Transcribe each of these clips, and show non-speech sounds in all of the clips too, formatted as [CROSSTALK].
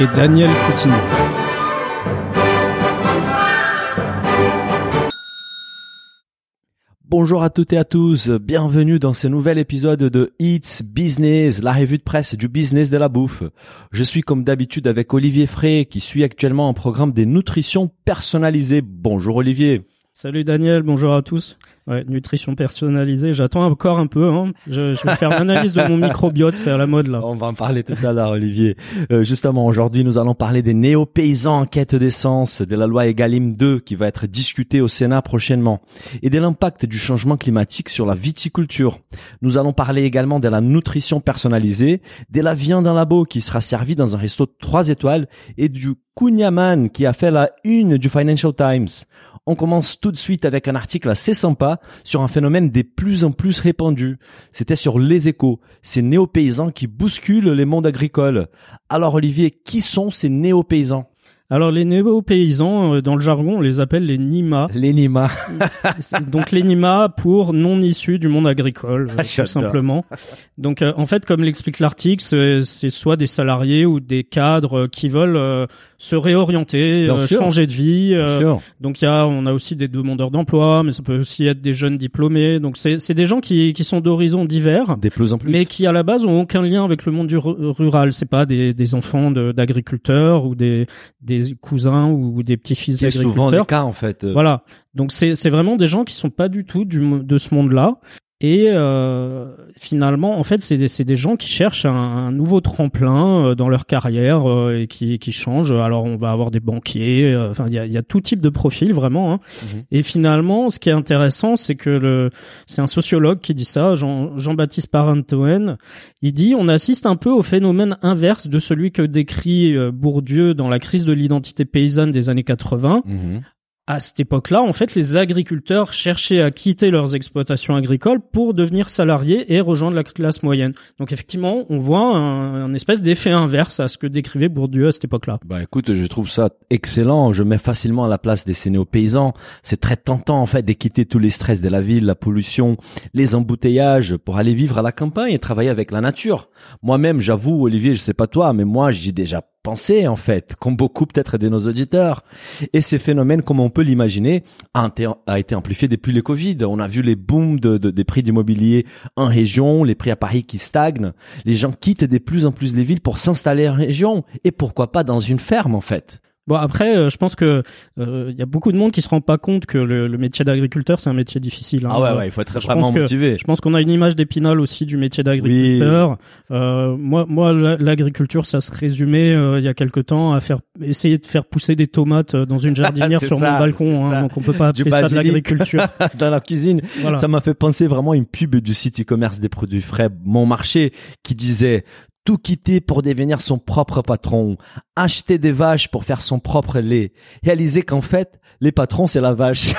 Et Daniel Coutinho. Bonjour à toutes et à tous, bienvenue dans ce nouvel épisode de It's Business, la revue de presse du business de la bouffe. Je suis comme d'habitude avec Olivier Frey qui suit actuellement un programme des nutritions personnalisées. Bonjour Olivier. Salut Daniel, bonjour à tous. Ouais, nutrition personnalisée, j'attends encore un peu. Hein. Je, je vais faire l'analyse de mon microbiote, c'est à la mode là. On va en parler tout à l'heure Olivier. Euh, justement aujourd'hui nous allons parler des néo-paysans en quête d'essence, de la loi Egalim 2 qui va être discutée au Sénat prochainement et de l'impact du changement climatique sur la viticulture. Nous allons parler également de la nutrition personnalisée, de la viande en labo qui sera servie dans un resto de 3 étoiles et du Kunyaman qui a fait la une du Financial Times. On commence tout de suite avec un article assez sympa sur un phénomène des plus en plus répandu. C'était sur les échos, ces néo-paysans qui bousculent les mondes agricoles. Alors Olivier, qui sont ces néo-paysans? Alors les néo-paysans, euh, dans le jargon, on les appelle les NIMA. Les Nima. [LAUGHS] Donc les NIMA pour non issus du monde agricole, euh, Ah, tout j'adore. simplement. Donc euh, en fait, comme l'explique l'article, c'est soit des salariés ou des cadres euh, qui veulent euh, se réorienter, euh, changer de vie. euh. Donc il y a, on a aussi des demandeurs d'emploi, mais ça peut aussi être des jeunes diplômés. Donc c'est des gens qui qui sont d'horizons divers, Des plus en plus. mais qui à la base ont aucun lien avec le monde du ru- rural. C'est pas des des enfants de- d'agriculteurs ou des des cousins ou des petits-fils qui est souvent le d'agriculteurs. cas en fait. Voilà. Donc c'est c'est vraiment des gens qui sont pas du tout du de ce monde-là. Et euh, finalement, en fait, c'est des, c'est des gens qui cherchent un, un nouveau tremplin euh, dans leur carrière euh, et qui, qui changent. Alors, on va avoir des banquiers. euh, Enfin, il y a, y a tout type de profil vraiment. Hein. Mhm. Et finalement, ce qui est intéressant, c'est que le, c'est un sociologue qui dit ça, Jean, Jean-Baptiste Parentoen. Il dit, on assiste un peu au phénomène inverse de celui que décrit Bourdieu dans la crise de l'identité paysanne des années 80 Mhm. À cette époque-là, en fait, les agriculteurs cherchaient à quitter leurs exploitations agricoles pour devenir salariés et rejoindre la classe moyenne. Donc effectivement, on voit un, espèce d'effet inverse à ce que décrivait Bourdieu à cette époque-là. Bah écoute, je trouve ça excellent. Je mets facilement à la place des ces néo-paysans. C'est très tentant en fait de quitter tous les stress de la ville, la pollution, les embouteillages pour aller vivre à la campagne et travailler avec la nature. Moi-même, j'avoue, Olivier, je sais pas toi, mais moi, j'y ai déjà en fait, comme beaucoup peut-être de nos auditeurs. Et ces phénomènes, comme on peut l'imaginer, a, été- amplifié depuis le Covid. On a vu les booms de, de- des prix d'immobilier en région, les prix à Paris qui stagnent. Les gens quittent de plus en plus les villes pour s'installer en région. Et pourquoi pas dans une ferme en fait? Bon après, euh, je pense que euh, il y a beaucoup de monde qui se rend pas compte que le, le métier d'agriculteur c'est un métier difficile. hein. Ah il faut être que- motivé. Je pense qu'on a une image d'épinal aussi du métier d'agriculteur. Euh, moi, moi, la- l'agriculture, ça se résumait euh, il y a quelque temps à faire essayer de faire pousser des tomates euh, dans une [LAUGHS] jardinière sur ça, mon balcon. hein, donc on peut pas Du appeler ça de l'agriculture. [LAUGHS] dans la cuisine. Voilà. Ça m'a fait penser vraiment à une pub du site e-commerce des produits frais Mon Marché qui disait tout quitter pour devenir son propre patron, acheter des vaches pour faire son propre lait, réaliser qu'en fait, les patrons c'est la vache.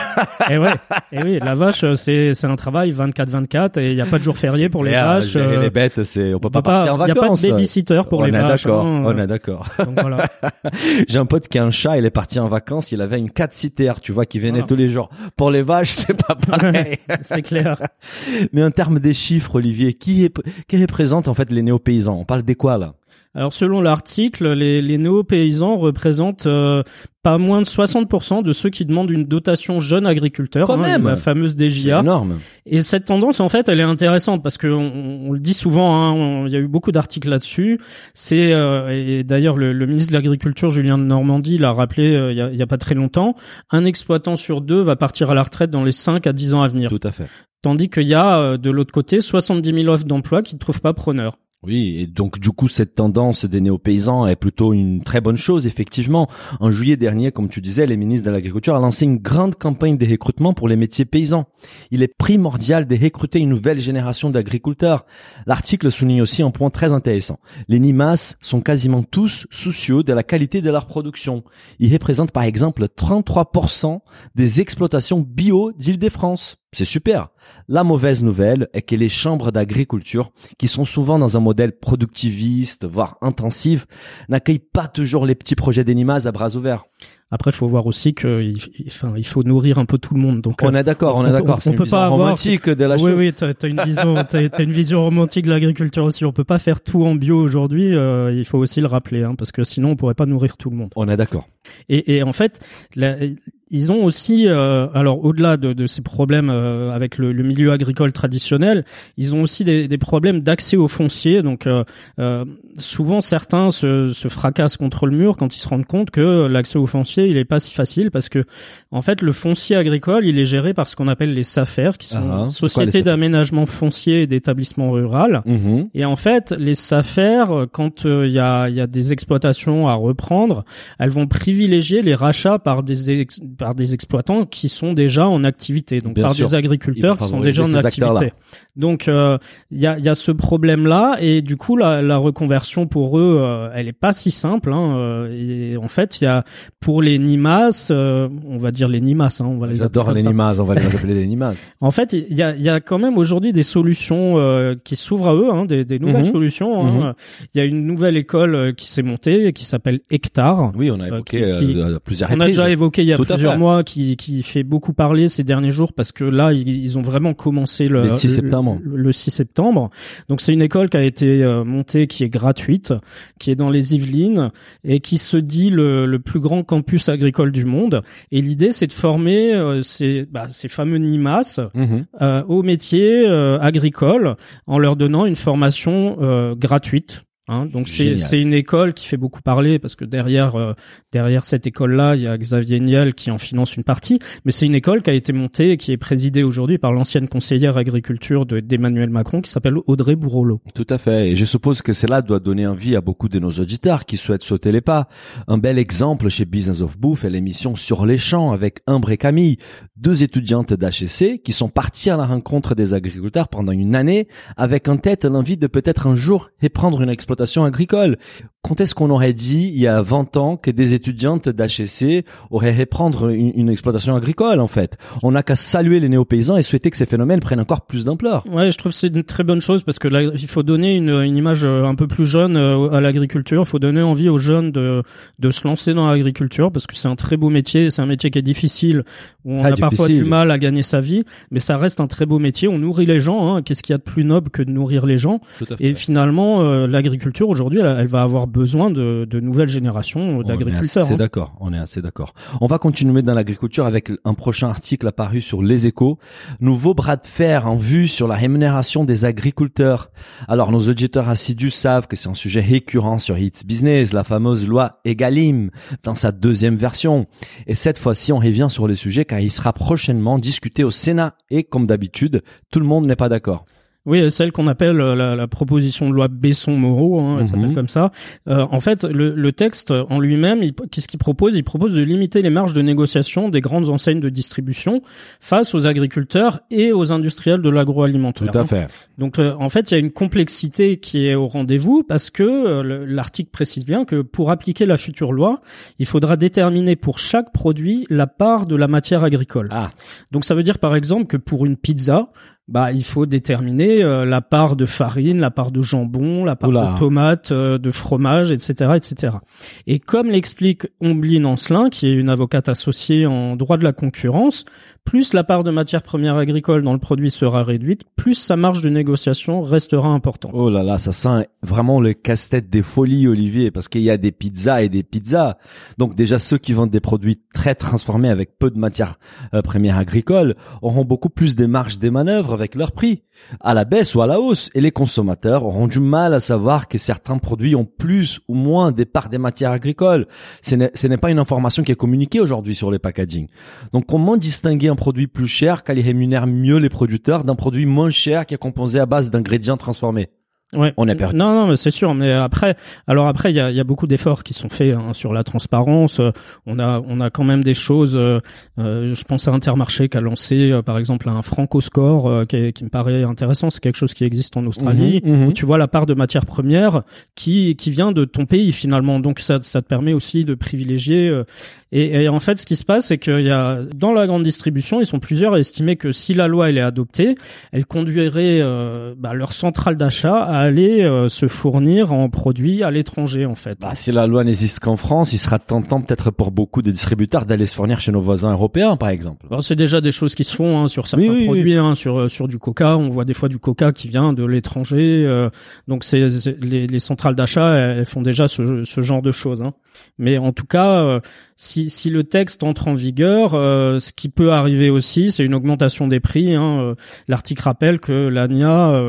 et ouais, et oui, la vache, c'est c'est un travail 24/24 et il y a pas de jour férié pour les vaches. gérer euh, les bêtes, c'est on peut on pas partir en Il y a pas vacances. de babysitter pour on les est vaches. d'accord, hein, on euh, est d'accord. voilà. [LAUGHS] J'ai un pote qui a un chat, il est parti en vacances, il avait une cat sitter, tu vois, qui venait Voilà. tous les jours. Pour les vaches, c'est pas [LAUGHS] pareil. c'est clair. Mais en termes des chiffres, Olivier, qui, est, qui représente en fait les néo-paysans? On parle des quoi là Alors selon l'article, les, les néo-paysans représentent euh, pas moins de 60% de ceux qui demandent une dotation jeune agriculteur, Quand même. la fameuse DJA. énorme. Et cette tendance, en fait, elle est intéressante parce que on, on le dit souvent, hein, il y a eu beaucoup d'articles là-dessus. C'est euh, et d'ailleurs le, le ministre de l'Agriculture, Julien de Normandie, l'a rappelé euh, il y, a, il y a pas très longtemps. Un exploitant sur deux va partir à la retraite dans les 5 à 10 ans à venir. Tout à fait. Tandis qu'il y a euh, de l'autre côté 70 000 offres d'emploi qui ne trouvent pas preneur. Oui, et donc du coup cette tendance des néo-paysans est plutôt une très bonne chose, effectivement. En juillet dernier, comme tu disais, les ministres de l'Agriculture a lancé une grande campagne de recrutement pour les métiers paysans. Il est primordial de recruter une nouvelle génération d'agriculteurs. L'article souligne aussi un point très intéressant. Les NIMAS sont quasiment tous soucieux de la qualité de leur production. Ils représentent par exemple 33% des exploitations bio d'Île-de-France. C'est super. La mauvaise nouvelle est que les chambres d'agriculture, qui sont souvent dans un modèle productiviste, voire intensif, n'accueillent pas toujours les petits projets d'Enimaz à bras ouverts. Après, il faut voir aussi que, il, enfin, il faut nourrir un peu tout le monde. Donc, on est d'accord, on, est d'accord. On, peut pas avoir romantique de la oui, chose. Oui, t'as as une vision, t'as as une vision romantique de l'agriculture aussi. On peut pas faire tout en bio aujourd'hui. Euh, il faut aussi le rappeler, hein, parce que sinon, on pourrait pas nourrir tout le monde. On est d'accord. Et, et, en fait, la, ils ont aussi, euh, alors au-delà de, de, ces problèmes euh, avec le, le, milieu agricole traditionnel, ils ont aussi des, des problèmes d'accès au foncier. Donc euh, euh, souvent certains se, se, fracassent contre le mur quand ils se rendent compte que l'accès au foncier il est pas si facile parce que en fait le foncier agricole il est géré par ce qu'on appelle les SAFER qui sont Ah, sociétés d'aménagement foncier et d'établissement rural. Mhm. Et en fait, les SAFER, quand euh, il y, a, y a des exploitations à reprendre, elles vont privilégier les rachats par des ex- par des exploitants qui sont déjà en activité, donc Bien par sûr. des agriculteurs qui sont déjà en activité. Donc euh, il y, a, y a ce problème-là et du coup la, la reconversion pour eux, euh, elle est pas si simple. Hein, et en fait, il y a pour les Nimas, euh, on va dire les Nimas, hein, on va les J'adore les ça. Nimaz, on va les [LAUGHS] appeler les Nimaz. En fait, il y a, y a quand même aujourd'hui des solutions euh, qui s'ouvrent à eux, hein, des, des nouvelles Mhm. solutions. hein. Mhm. Il y a une nouvelle école euh, qui s'est montée, qui s'appelle Hectare. Oui, on a évoqué qui- qui- plusieurs On a déjà évoqué il y a plusieurs mois, qui, qui fait beaucoup parler ces derniers jours parce que là, ils, ils ont vraiment commencé le, Le 6 septembre. Le, le 6 septembre. Donc c'est une école qui a été montée, qui est gratuite, qui est dans les Yvelines et qui se dit le, le plus grand campus agricole du monde. Et l'idée, c'est de former euh, ces, bah, ces fameux NIMAS Mhm. euh, aux métiers euh, agricoles en leur donnant une formation euh, gratuite. Hein, donc c'est une école qui fait beaucoup parler parce que derrière euh, derrière cette école là il y a Xavier Niel qui en finance une partie mais c'est une école qui a été montée et qui est présidée aujourd'hui par l'ancienne conseillère agriculture de d'Emmanuel Macron qui s'appelle Audrey Bourrolo. Tout à fait. Et je suppose que cela doit donner envie à beaucoup de nos auditeurs qui souhaitent sauter les pas. Un bel exemple chez Business of Bouffe est l'émission Sur les champs avec Imbre et Camille, deux étudiantes d'HEC qui sont parties à la rencontre des agriculteurs pendant une année avec en tête l'envie de peut-être un jour reprendre une exploitation agricole. Quand est-ce qu'on aurait dit il y a 20 ans que des étudiantes d'HEC auraient reprendre une, une exploitation agricole en fait? On n'a qu'à saluer les néo-paysans et souhaiter que ces phénomènes prennent encore plus d'ampleur. Ouais, je trouve que c'est une très bonne chose parce que là, il faut donner une, une image euh, un peu plus jeune euh, à l'agriculture. Il faut donner envie aux jeunes de, de se lancer dans l'agriculture parce que c'est un très beau métier. C'est un métier qui est difficile où on Très a parfois difficile. du mal à gagner sa vie, mais ça reste un très beau métier. On nourrit les gens. Hein. Qu'est-ce qu'il y a de plus noble que de nourrir les gens? Et finalement, euh, l'agriculture aujourd'hui, elle, elle va avoir besoin de, de nouvelles générations On est d'agriculteurs. assez hein. d'accord, on est assez d'accord. On va continuer dans l'agriculture avec un prochain article apparu sur Les Échos. Nouveau bras de fer en vue sur la rémunération des agriculteurs. Alors nos auditeurs assidus savent que c'est un sujet récurrent sur Hits Business, la fameuse loi Egalim dans sa deuxième version. Et cette fois-ci, on revient sur le sujet car il sera prochainement discuté au Sénat et comme d'habitude, tout le monde n'est pas d'accord. Oui, celle qu'on appelle euh, la, la proposition de loi Besson-Moreau, hein, elle Mhm. s'appelle comme ça. Euh, en fait, le, le texte en lui-même, qu'est-ce qu'il propose? Il propose de limiter les marges de négociation des grandes enseignes de distribution face aux agriculteurs et aux industriels de l'agroalimentaire. hein. fait. Donc, euh, en fait, il y a une complexité qui est au rendez-vous parce que euh, le- l'article précise bien que pour appliquer la future loi, il faudra déterminer pour chaque produit la part de la matière agricole. Ah, Donc ça veut dire par exemple que pour une pizza, bah il faut déterminer euh, la part de farine, la part de jambon, la part Oula. de tomate, euh, de fromage, etc., etc. Et comme l'explique Ombline Ancelin, qui est une avocate associée en droit de la concurrence, plus la part de matière première agricole dans le produit sera réduite, plus sa marge de négociation restera importante. Oh là là, ça sent vraiment le casse-tête des folies, Olivier, parce qu'il y a des pizzas et des pizzas. Donc déjà, ceux qui vendent des produits très transformés avec peu de matière euh, première agricole auront beaucoup plus des marges des manœuvres avec leur prix, à la baisse ou à la hausse. Et les consommateurs auront du mal à savoir que certains produits ont plus ou moins des parts des matières agricoles. Ce n'est ce n'est pas une information qui est communiquée aujourd'hui sur les packaging. Donc comment distinguer un produit plus cher qui rémunère mieux les producteurs d'un produit moins cher qui est composé à base d'ingrédients transformés? Ouais. On est perdu. Non, non, mais c'est sûr. Mais après, alors après, il y a, y a beaucoup d'efforts qui sont faits hein, sur la transparence. Euh, On a, on a quand même des choses. euh, euh, je pense à Intermarché qui a lancé, euh, par exemple, un Franco Score qui, est- qui me paraît intéressant. C'est quelque chose qui existe en Australie. Mhm, mhm. Où tu vois la part de matière première qui qui vient de ton pays finalement. Donc ça, ça te permet aussi de privilégier. et, et en fait, ce qui se passe, c'est qu'il y a dans la grande distribution, ils sont plusieurs à estimer que si la loi elle est adoptée, elle conduirait bah, leur centrale d'achat à aller euh, se fournir en produits à l'étranger en fait. Bah, si la loi n'existe qu'en France, il sera tentant peut-être pour beaucoup de distributeurs d'aller se fournir chez nos voisins européens, par exemple. C'est déjà des choses qui se font hein, sur certains Oui, oui, oui. produits, hein, sur euh, sur du Coca. On voit des fois du Coca qui vient de l'étranger. euh, donc c'est c'est- les, les centrales d'achat, elles font déjà ce, ce genre de choses. hein. Mais en tout cas, euh, si le texte entre en vigueur, euh, ce qui peut arriver aussi, c'est une augmentation des prix. Hein. Euh, L'article rappelle que l'ANIA,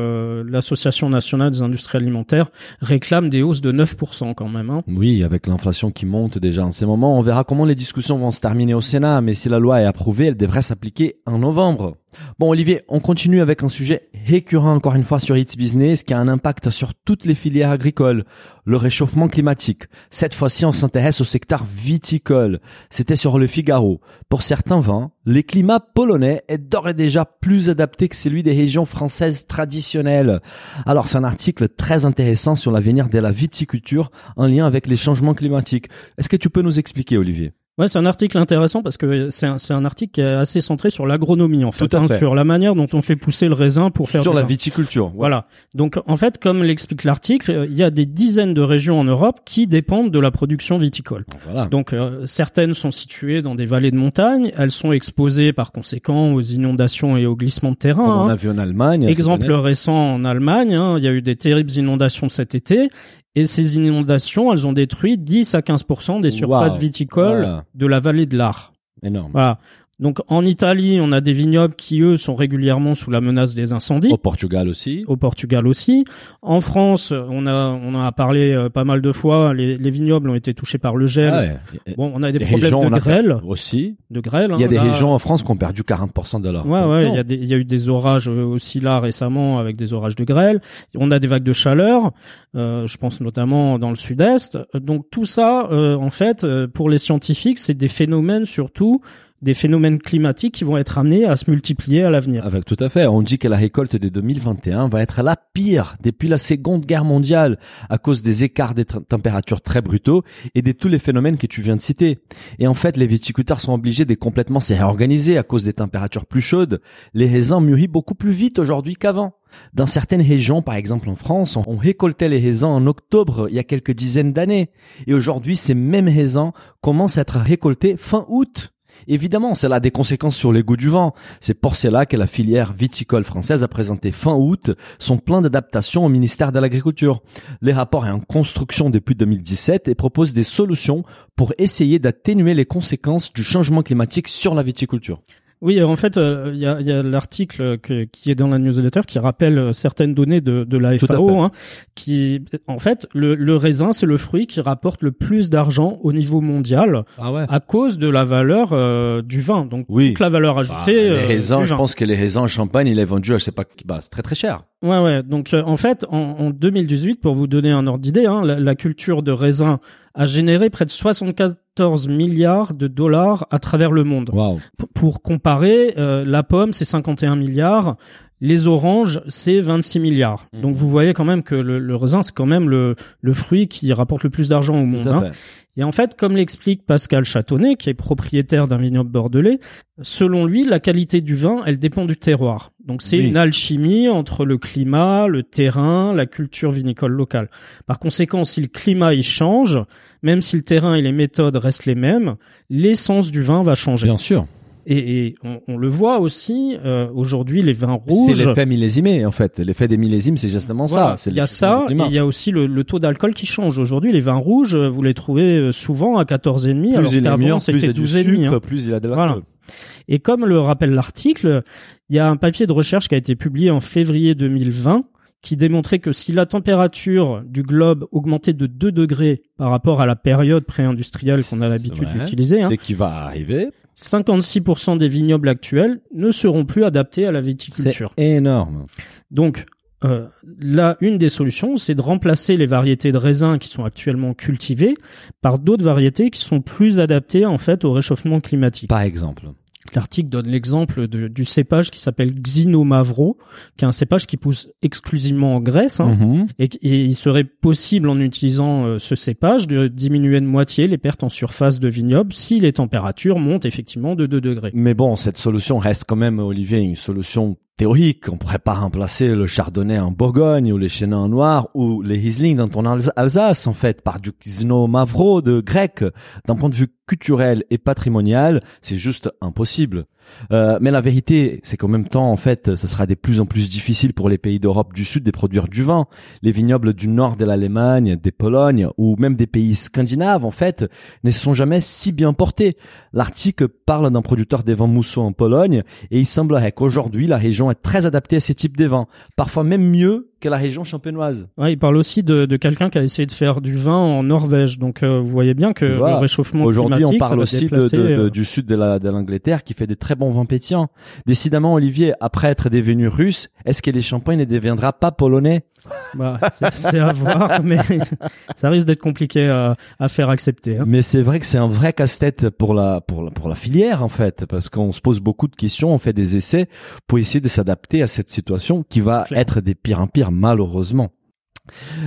l'Association nationale des industries alimentaires, réclame des hausses de 9% quand même. Hein. Oui, avec l'inflation qui monte déjà en ces moments, on verra comment les discussions vont se terminer au Sénat, mais si la loi est approuvée, elle devrait s'appliquer en novembre. Bon, Olivier, on continue avec un sujet récurrent encore une fois sur It's Business qui a un impact sur toutes les filières agricoles, le réchauffement climatique. Cette fois-ci, on s'intéresse au secteur viticole. C'était sur le Figaro. Pour certains vins, le climat polonais est d'ores et déjà plus adapté que celui des régions françaises traditionnelles. Alors, c'est un article très intéressant sur l'avenir de la viticulture en lien avec les changements climatiques. Est-ce que tu peux nous expliquer, Olivier? Ouais, c'est un article intéressant parce que c'est un, c'est un article qui est assez centré sur l'agronomie en fait, Tout à hein, fait. sur la manière dont on fait pousser le raisin pour faire Sur la vin. viticulture. Voilà. Donc en fait, comme l'explique l'article, euh, il y a des dizaines de régions en Europe qui dépendent de la production viticole. Voilà. Donc euh, certaines sont situées dans des vallées de montagne, elles sont exposées par conséquent aux inondations et aux glissements de terrain. Comme on hein. a vu en Allemagne. Exemple récent en Allemagne, hein, il y a eu des terribles inondations cet été. Et ces inondations, elles ont détruit 10 à 15% des surfaces viticoles Voilà. de la vallée de l'Ar. Énorme. Voilà. Donc en Italie, on a des vignobles qui eux sont régulièrement sous la menace des incendies. Au Portugal aussi. Au Portugal aussi. En France, on a on a parlé euh, pas mal de fois. Les, les vignobles ont été touchés par le gel. Ah ouais. Bon, on a des problèmes régions, on de grêle, aussi. de grêle. Il y a hein, des là. régions en France qui ont perdu 40% de leur. Ouais, ouais, il y a des, il y a eu des orages euh, aussi là récemment avec des orages de grêle. On a des vagues de chaleur, euh, je pense notamment dans le sud-est. Donc tout ça, euh, en fait, euh, pour les scientifiques, c'est des phénomènes surtout, des phénomènes climatiques qui vont être amenés à se multiplier à l'avenir. Avec tout à fait. On dit que la récolte de 2021 va être la pire depuis la Seconde Guerre mondiale à cause des écarts des températures très brutaux et de tous les phénomènes que tu viens de citer. Et en fait, les viticulteurs sont obligés de complètement se réorganiser à cause des températures plus chaudes. Les raisins mûrissent beaucoup plus vite aujourd'hui qu'avant. Dans certaines régions, par exemple en France, on récoltait les raisins en octobre il y a quelques dizaines d'années. Et aujourd'hui, ces mêmes raisins commencent à être récoltés fin août. Évidemment, cela a des conséquences sur les goûts du vin. C'est pour cela que la filière viticole française a présenté fin août son plan d'adaptation au ministère de l'Agriculture. Les rapports est en construction depuis 2017 et propose des solutions pour essayer d'atténuer les conséquences du changement climatique sur la viticulture. Oui, en fait, euh, il y a, y a l'article qui est dans la newsletter qui rappelle euh, certaines données de, de la Tout FAO. Hein, qui, en fait, le, le raisin, c'est le fruit qui rapporte le plus d'argent au niveau mondial Ah ouais. à cause de la valeur euh, du vin. Donc Oui. toute la valeur ajoutée. les euh, raisins, je pense que les raisins en Champagne, il est vendu, je sais pas, bah, c'est très très cher. Ouais, ouais. Donc euh, en fait, en, en 2018, pour vous donner un ordre d'idée, hein, la, la culture de raisin a généré près de 74 milliards de dollars à travers le monde. P- pour comparer, euh, la pomme c'est 51 milliards, les oranges c'est 26 milliards. Mhm. Donc vous voyez quand même que le, le raisin c'est quand même le, le fruit qui rapporte le plus d'argent au monde. Tout à hein. Et en fait, comme l'explique Pascal Châtonnet, qui est propriétaire d'un vignoble bordelais, selon lui, la qualité du vin, elle dépend du terroir. Donc c'est Oui. une alchimie entre le climat, le terrain, la culture vinicole locale. Par conséquent, si le climat il change, même si le terrain et les méthodes restent les mêmes, l'essence du vin va changer. Bien sûr. Et, et on, on le voit aussi euh, aujourd'hui, les vins C'est rouges. l'effet millésimé, en fait. L'effet des millésimes, c'est justement Voilà, ça. C'est il y a ça, et il y a aussi le, le taux d'alcool qui change. Aujourd'hui, les vins rouges, euh, vous les trouvez euh, souvent à 14,5, alors plus il est mûr, plus il c'était a du 12,5. sucre, hein. plus il a de Voilà. l'alcool. Et comme le rappelle l'article, il y a un papier de recherche qui a été publié en février 2020 qui démontrait que si la température du globe augmentait de 2 degrés par rapport à la période pré-industrielle qu'on a l'habitude d'utiliser, hein, C'est qui va arriver. 56% des vignobles actuels ne seront plus adaptés à la C'est viticulture. énorme. Donc, euh, là, une des solutions, c'est de remplacer les variétés de raisins qui sont actuellement cultivées par d'autres variétés qui sont plus adaptées en fait au réchauffement climatique. Par exemple. L'article donne l'exemple du cépage qui s'appelle Xinomavro, qui est un cépage qui pousse exclusivement en Grèce. hein, Mhm. et, et il serait possible en utilisant euh, ce cépage de diminuer de moitié les pertes en surface de vignoble si les températures montent effectivement de 2 degrés. Mais bon, cette solution reste quand même, Olivier, une solution théorique. On pourrait pas remplacer le chardonnay en Bourgogne ou les chênes en noir ou les Riesling dans ton Alsa- Alsace, en fait, par du Mavro de grec. D'un point de vue culturel et patrimonial, c'est juste impossible. Euh, mais la vérité, c'est qu'en même temps, en fait, ça sera de plus en plus difficile pour les pays d'Europe du Sud de produire du vin. Les vignobles du nord de l'Allemagne, des Polognes ou même des pays scandinaves, en fait, ne sont jamais si bien portés. L'article parle d'un producteur des vins mousseux en Pologne et il semblerait qu'aujourd'hui, la région est très adaptée à ces types de vins. Parfois même mieux que la région champenoise. Ouais, il parle aussi de, de quelqu'un qui a essayé de faire du vin en Norvège. Donc euh, vous voyez bien que le réchauffement Aujourd'hui, on parle aussi de, de- euh, du sud de la- de l'Angleterre qui fait des très vins pétillants. Décidément, Olivier, après être devenu russe, est-ce que les champagnes ne deviendra pas polonais? Bah, c'est à voir, [LAUGHS] mais ça risque d'être compliqué à, à faire accepter. hein. Mais c'est vrai que c'est un vrai casse-tête pour la, pour la, pour la filière, en fait, parce qu'on se pose beaucoup de questions, on fait des essais pour essayer de s'adapter à cette situation qui va être des pires en pire, malheureusement.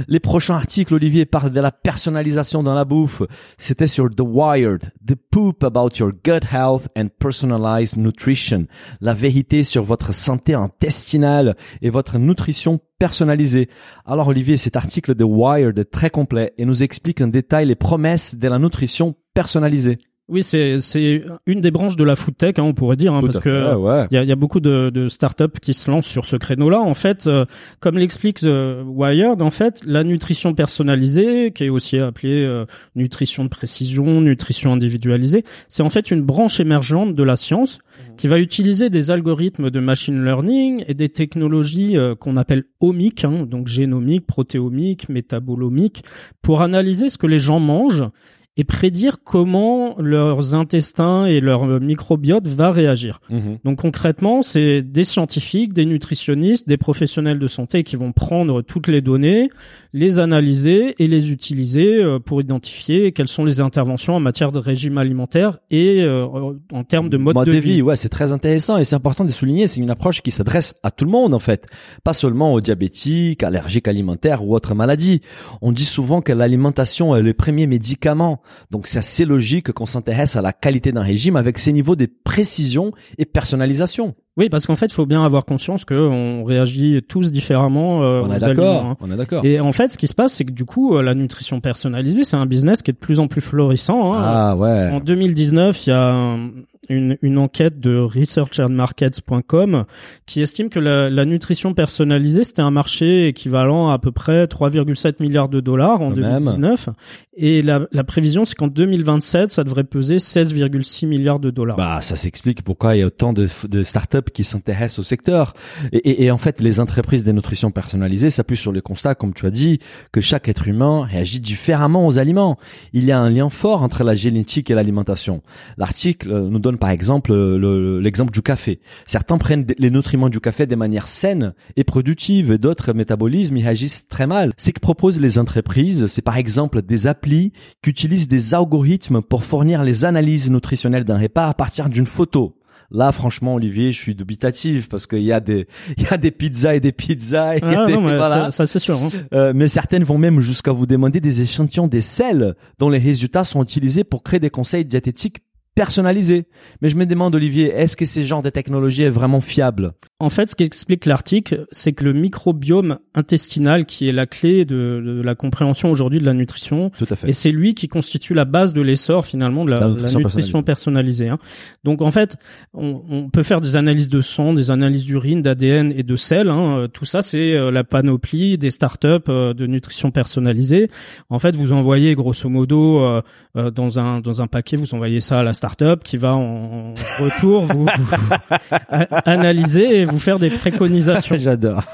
Les prochains articles, Olivier, parlent de la personnalisation dans la bouffe. C'était sur The Wired, The Poop About Your Gut Health and Personalized Nutrition. La vérité sur votre santé intestinale et votre nutrition personnalisée. Alors, Olivier, cet article de Wired est très complet et nous explique en détail les promesses de la nutrition personnalisée. Oui, c'est c'est une des branches de la food tech, hein, on pourrait dire, hein, parce que ouais. Il y a, il y a beaucoup de, de startups qui se lancent sur ce créneau-là. En fait, euh, comme l'explique The Wired, en fait, la nutrition personnalisée, qui est aussi appelée euh, nutrition de précision, nutrition individualisée, c'est en fait une branche émergente de la science qui va utiliser des algorithmes de machine learning et des technologies euh, qu'on appelle omiques, hein, donc génomiques, protéomiques, métabolomiques, pour analyser ce que les gens mangent et prédire comment leurs intestins et leur microbiote va réagir. Mhm. Donc concrètement, c'est des scientifiques, des nutritionnistes, des professionnels de santé qui vont prendre toutes les données, les analyser et les utiliser euh, pour identifier quelles sont les interventions en matière de régime alimentaire et euh, en termes de mode, de, vie. ouais, c'est très intéressant et c'est important de souligner, c'est une approche qui s'adresse à tout le monde en fait, pas seulement aux diabétiques, allergiques alimentaires ou autres maladies. On dit souvent que l'alimentation est le premier médicament, donc c'est assez logique qu'on s'intéresse à la qualité d'un régime avec ses niveaux de précision et personnalisation. Oui, parce qu'en fait, il faut bien avoir conscience qu'on réagit tous différemment euh, on est d'accord, hein. on est d'accord. Et en fait, ce qui se passe, c'est que du coup, euh, la nutrition personnalisée, c'est un business qui est de plus en plus florissant. hein. Ah ouais. En 2019, il y a une, une enquête de researchandmarkets.com qui estime que la, la nutrition personnalisée, c'était un marché équivalent à à peu près 3,7 milliards de dollars en Quand même. 2019. Et la, la prévision, c'est qu'en 2027, ça devrait peser 16,6 milliards de dollars. Bah, ça s'explique pourquoi il y a autant de, de startups qui s'intéressent au secteur. Et, et- et en fait, les entreprises de nutrition personnalisée s'appuient sur le constat, comme tu as dit, que chaque être humain réagit différemment aux aliments. Il y a un lien fort entre la génétique et l'alimentation. L'article euh, nous donne par exemple euh, le- l'exemple du café. Certains prennent les nutriments du café de manière saine et productive, et d'autres métabolismes y réagissent très mal. Ce que proposent les entreprises, c'est par exemple des applis qui utilisent des algorithmes pour fournir les analyses nutritionnelles d'un repas à partir d'une photo. Là, franchement, Olivier, je suis dubitatif parce qu'il y a des, [LAUGHS] il y a des pizzas et des pizzas. et Ah des- non, mais voilà. ça, ça, c'est sûr. hein. Euh, mais certaines vont même jusqu'à vous demander des échantillons des sels dont les résultats sont utilisés pour créer des conseils diététiques personnalisés. Mais je me demande, Olivier, est-ce que ces genres de technologie est vraiment fiable? En fait, ce qu'explique l'article, c'est que le microbiome intestinal, qui est la clé de, de la compréhension aujourd'hui de la nutrition, Tout à fait. et c'est lui qui constitue la base de l'essor finalement de la, La la nutrition personnalisée. hein. Donc en fait, on, on peut faire des analyses de sang, des analyses d'urine, d'ADN et de sel. hein. Euh, Tout ça, c'est euh, la panoplie des startups euh, de nutrition personnalisée. En fait, vous envoyez grosso modo dans un dans un paquet, vous envoyez ça à la startup qui va en, retour vous, analyser et vous faire des préconisations. [LAUGHS] J'adore.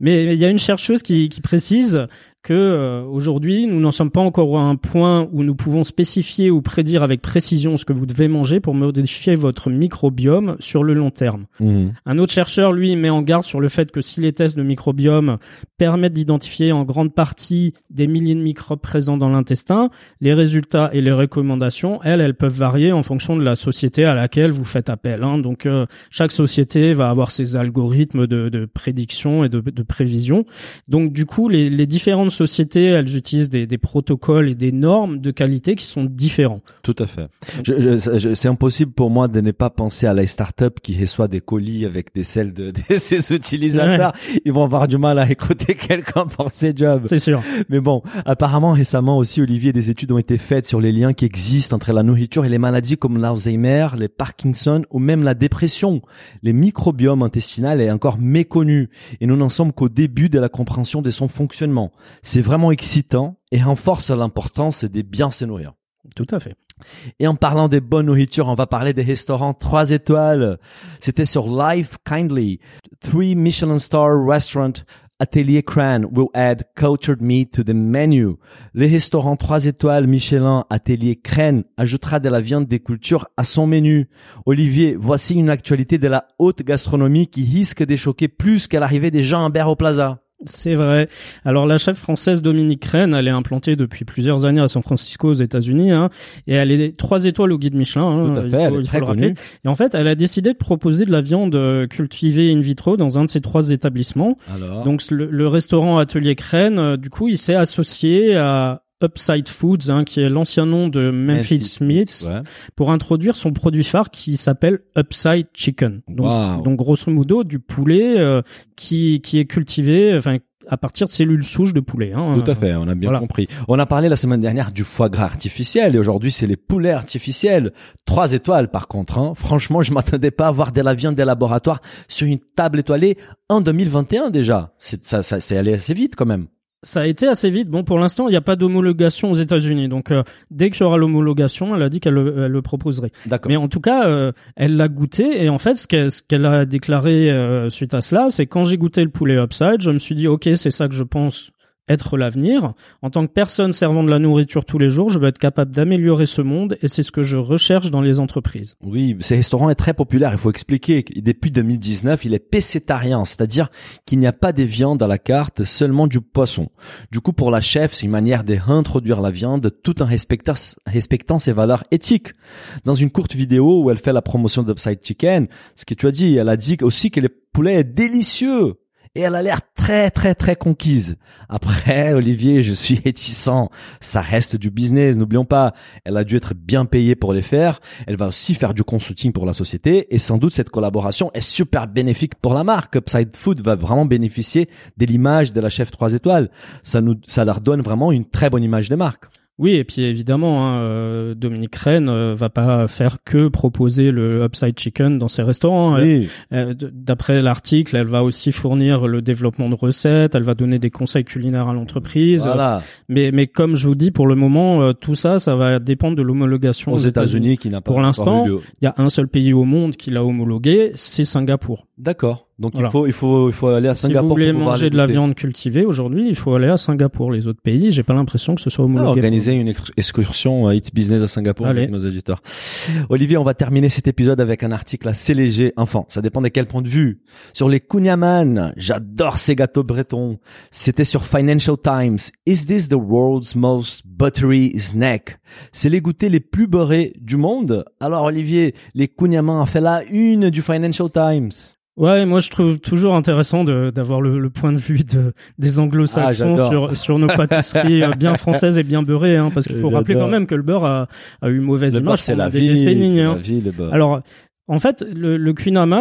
Mais mais il y a une chercheuse qui, qui précise que euh, aujourd'hui nous n'en sommes pas encore à un point où nous pouvons spécifier ou prédire avec précision ce que vous devez manger pour modifier votre microbiome sur le long terme. Mhm. Un autre chercheur, lui, met en garde sur le fait que si les tests de microbiome permettent d'identifier en grande partie des milliers de microbes présents dans l'intestin, les résultats et les recommandations, elles, elles peuvent varier en fonction de la société à laquelle vous faites appel. hein. Donc, euh, chaque société va avoir ses algorithmes de, de prédiction et de, de prévision. Donc, du coup, les, les différentes sociétés, elles utilisent des, des protocoles et des normes de qualité qui sont différents. Tout à fait. Je, je- je- c'est impossible pour moi de ne pas penser à la start-up qui reçoit des colis avec des selles de, [LAUGHS] de ses utilisateurs. Ils vont avoir du mal à recruter [LAUGHS] quelqu'un pour ces jobs. C'est sûr. Mais bon, apparemment récemment aussi, Olivier, des études ont été faites sur les liens qui existent entre la nourriture et les maladies comme l'Alzheimer, les Parkinson ou même la dépression. Les microbiomes intestinal est encore méconnu et nous n'en sommes qu'au début de la compréhension de son fonctionnement. C'est vraiment excitant et renforce l'importance des bien se nourrir. Tout à fait. Et en parlant des bonnes nourritures, on va parler des restaurants 3 étoiles. C'était sur Life Kindly. Three Michelin star restaurant Atelier Cran will add cultured meat to the menu. Les restaurants 3 étoiles Michelin Atelier Cran ajoutera de la viande des cultures à son menu. Olivier, voici une actualité de la haute gastronomie qui risque de choquer plus qu'à l'arrivée des gens à au Plaza. C'est vrai. Alors la chef française Dominique Rennes, elle est implantée depuis plusieurs années à San Francisco aux États-Unis, hein, et elle est trois étoiles au guide Michelin. hein, Tout à il fait, faut- elle est il faut très le rappeler. connue. Et en fait, elle a décidé de proposer de la viande euh, cultivée in vitro dans un de ses trois établissements. Alors, Donc le, le restaurant Atelier Crène, euh, du coup, il s'est associé à Upside Foods, hein, qui est l'ancien nom de Memphis ouais. pour introduire son produit phare qui s'appelle Upside Chicken. Donc, Wow. donc grosso modo du poulet euh, qui qui est cultivé, enfin à partir de cellules souches de poulet. Hein, Tout à fait, on a bien Voilà. compris. On a parlé la semaine dernière du foie gras artificiel et aujourd'hui c'est les poulets artificiels. Trois étoiles par contre. Hein. Franchement, je m'attendais pas à voir de la viande des laboratoires sur une table étoilée en 2021 déjà. C'est ça, ça, c'est allé assez vite quand même. Ça a été assez vite. Bon, pour l'instant, il n'y a pas d'homologation aux États-Unis. Donc, euh, dès qu'il y aura l'homologation, elle a dit qu'elle le, elle le proposerait. D'accord. Mais en tout cas, euh, elle l'a goûté. Et en fait, ce qu'elle ce qu'elle a déclaré euh, suite à cela, c'est quand j'ai goûté le poulet upside, je me suis dit, ok, c'est ça que je pense être l'avenir. En tant que personne servant de la nourriture tous les jours, je veux être capable d'améliorer ce monde et c'est ce que je recherche dans les entreprises. Oui, ce restaurant est très populaire. Il faut expliquer que depuis 2019, il est pécétarien, c'est-à-dire qu'il n'y a pas des viandes à la carte, seulement du poisson. Du coup, pour la chef, c'est une manière de réintroduire la viande tout en respectant, respectant ses valeurs éthiques. Dans une courte vidéo où elle fait la promotion d'Upside Chicken, ce que tu as dit, elle a dit aussi que le poulet est délicieux. Et elle a l'air très très très conquise. Après, [LAUGHS] Olivier, je suis réticent. Ça reste du business, n'oublions pas. Elle a dû être bien payée pour les faire. Elle va aussi faire du consulting pour la société. Et sans doute, cette collaboration est super bénéfique pour la marque. Upside Food va vraiment bénéficier de l'image de la chef 3 étoiles. Ça nous, ça leur donne vraiment une très bonne image des marques. Oui, et puis évidemment, hein, euh, Dominique Rennes euh, va pas faire que proposer le upside chicken dans ses restaurants. Oui. Euh, D'après l'article, elle va aussi fournir le développement de recettes, elle va donner des conseils culinaires à l'entreprise. Voilà. Mais, mais comme je vous dis, pour le moment, tout ça, ça va dépendre de l'homologation Aux États-Unis, qui n'a pas Pour l'instant. Il y a un seul pays au monde qui l'a homologué, c'est Singapour. D'accord. Donc Voilà. il faut, il faut, il faut aller à Si Singapour vous voulez pour manger de la viande cultivée aujourd'hui, il faut aller à Singapour. Les autres pays, j'ai pas l'impression que ce soit Ah, homologué. organiser une ex- excursion à It's Business à Singapour Allez. avec nos auditeurs. Olivier, on va terminer cet épisode avec un article assez léger. Enfin, ça dépend de quel point de vue. Sur les kunyaman, j'adore ces gâteaux bretons. C'était sur Financial Times. Is this the world's most buttery snack? C'est les goûters les plus beurrés du monde. Alors Olivier, les kunyaman a fait la une du Financial Times. Ouais, moi je trouve toujours intéressant d'avoir le, le point de vue de, des Ah, anglo-saxons j'adore. sur, sur nos pâtisseries euh, bien [LAUGHS] françaises et bien beurrées, hein, parce qu'il faut rappeler quand même que le beurre a, a eu mauvaise Le beurre, image c'est la vie, décennies. hein. la vie, le beurre. Alors, en fait, le, le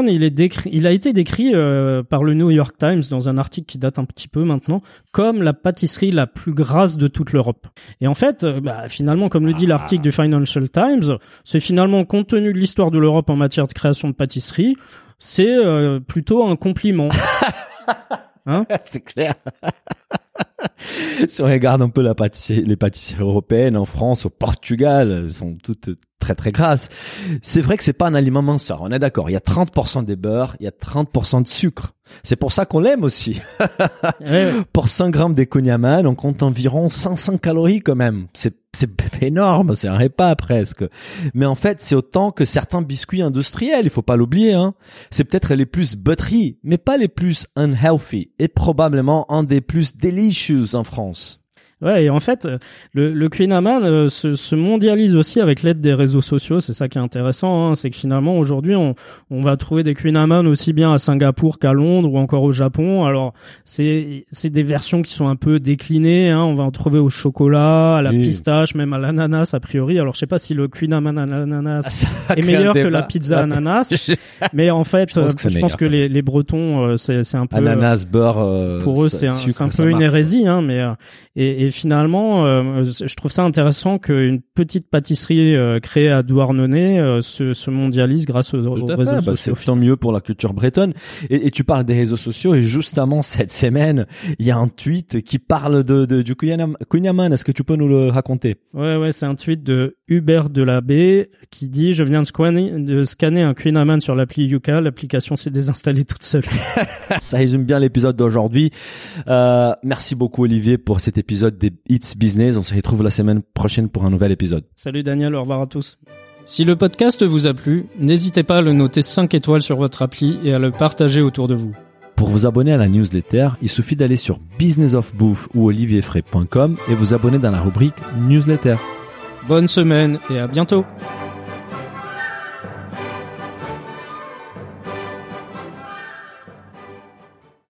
il est décrit, il a été décrit euh, par le New York Times dans un article qui date un petit peu maintenant, comme la pâtisserie la plus grasse de toute l'Europe. Et en fait, euh, bah, finalement, comme le dit l'article du Financial Times, c'est finalement compte tenu de l'histoire de l'Europe en matière de création de pâtisserie, c'est euh, plutôt un compliment. [LAUGHS] Hein c'est clair. si on regarde un peu la pâtisserie, les pâtisseries européennes en France, au Portugal, elles sont toutes très très grasses. C'est vrai que c'est pas un aliment minceur, on est d'accord. Il y a 30% des beurres, il y a 30% de sucre. C'est pour ça qu'on l'aime aussi. Ouais, [LAUGHS] pour 100 grammes de kunyaman, on compte environ 500 calories quand même. C'est c'est [LAUGHS] énorme, c'est un repas presque. Mais en fait, c'est autant que certains biscuits industriels, il faut pas l'oublier. Hein. C'est peut-être les plus buttery, mais pas les plus unhealthy, et probablement un des plus delicious en France. Ouais, et en fait, le, le Queen Amman euh, se, se mondialise aussi avec l'aide des réseaux sociaux. C'est ça qui est intéressant, hein, c'est que finalement aujourd'hui, on, on va trouver des Queen Amman aussi bien à Singapour qu'à Londres ou encore au Japon. Alors, c'est c'est des versions qui sont un peu déclinées. Hein, on va en trouver au chocolat, à la Oui. pistache, même à l'ananas a priori. Alors, je sais pas si le Queen Amman à l'ananas Ça est meilleur que la pizza ananas, [LAUGHS] mais en fait, Je pense euh, que je pense que les, les Bretons, euh, c'est un peu Ananas, beurre, euh, pour eux ça- c'est un, un peu une hérésie hein mais euh, et, et finalement euh, je trouve ça intéressant qu'une petite pâtisserie euh, créée à Douarnenez euh, se, se mondialise grâce aux, aux réseaux bah, sociaux c'est tant mieux pour la culture bretonne. Et, et tu parles des réseaux sociaux et justement cette semaine, il y a un tweet qui parle de, de du Kunyaman. Kunyaman. Est-ce que tu peux nous le raconter? Ouais ouais c'est un tweet de Hubert Delabé qui dit je viens de scanner, de scanner un Queen Amman sur l'appli Yuka l'application s'est désinstallée toute seule [LAUGHS] Ça résume bien l'épisode d'aujourd'hui. Euh, merci beaucoup Olivier pour cet épisode des Hits Business. On se retrouve la semaine prochaine pour un nouvel épisode. Salut Daniel, au revoir à tous. Si le podcast vous a plu, n'hésitez pas à le noter 5 étoiles sur votre appli et à le partager autour de vous. Pour vous abonner à la newsletter, il suffit d'aller sur businessofbouffe ou olivierfray.com et vous abonner dans la rubrique newsletter. Bonne semaine et à bientôt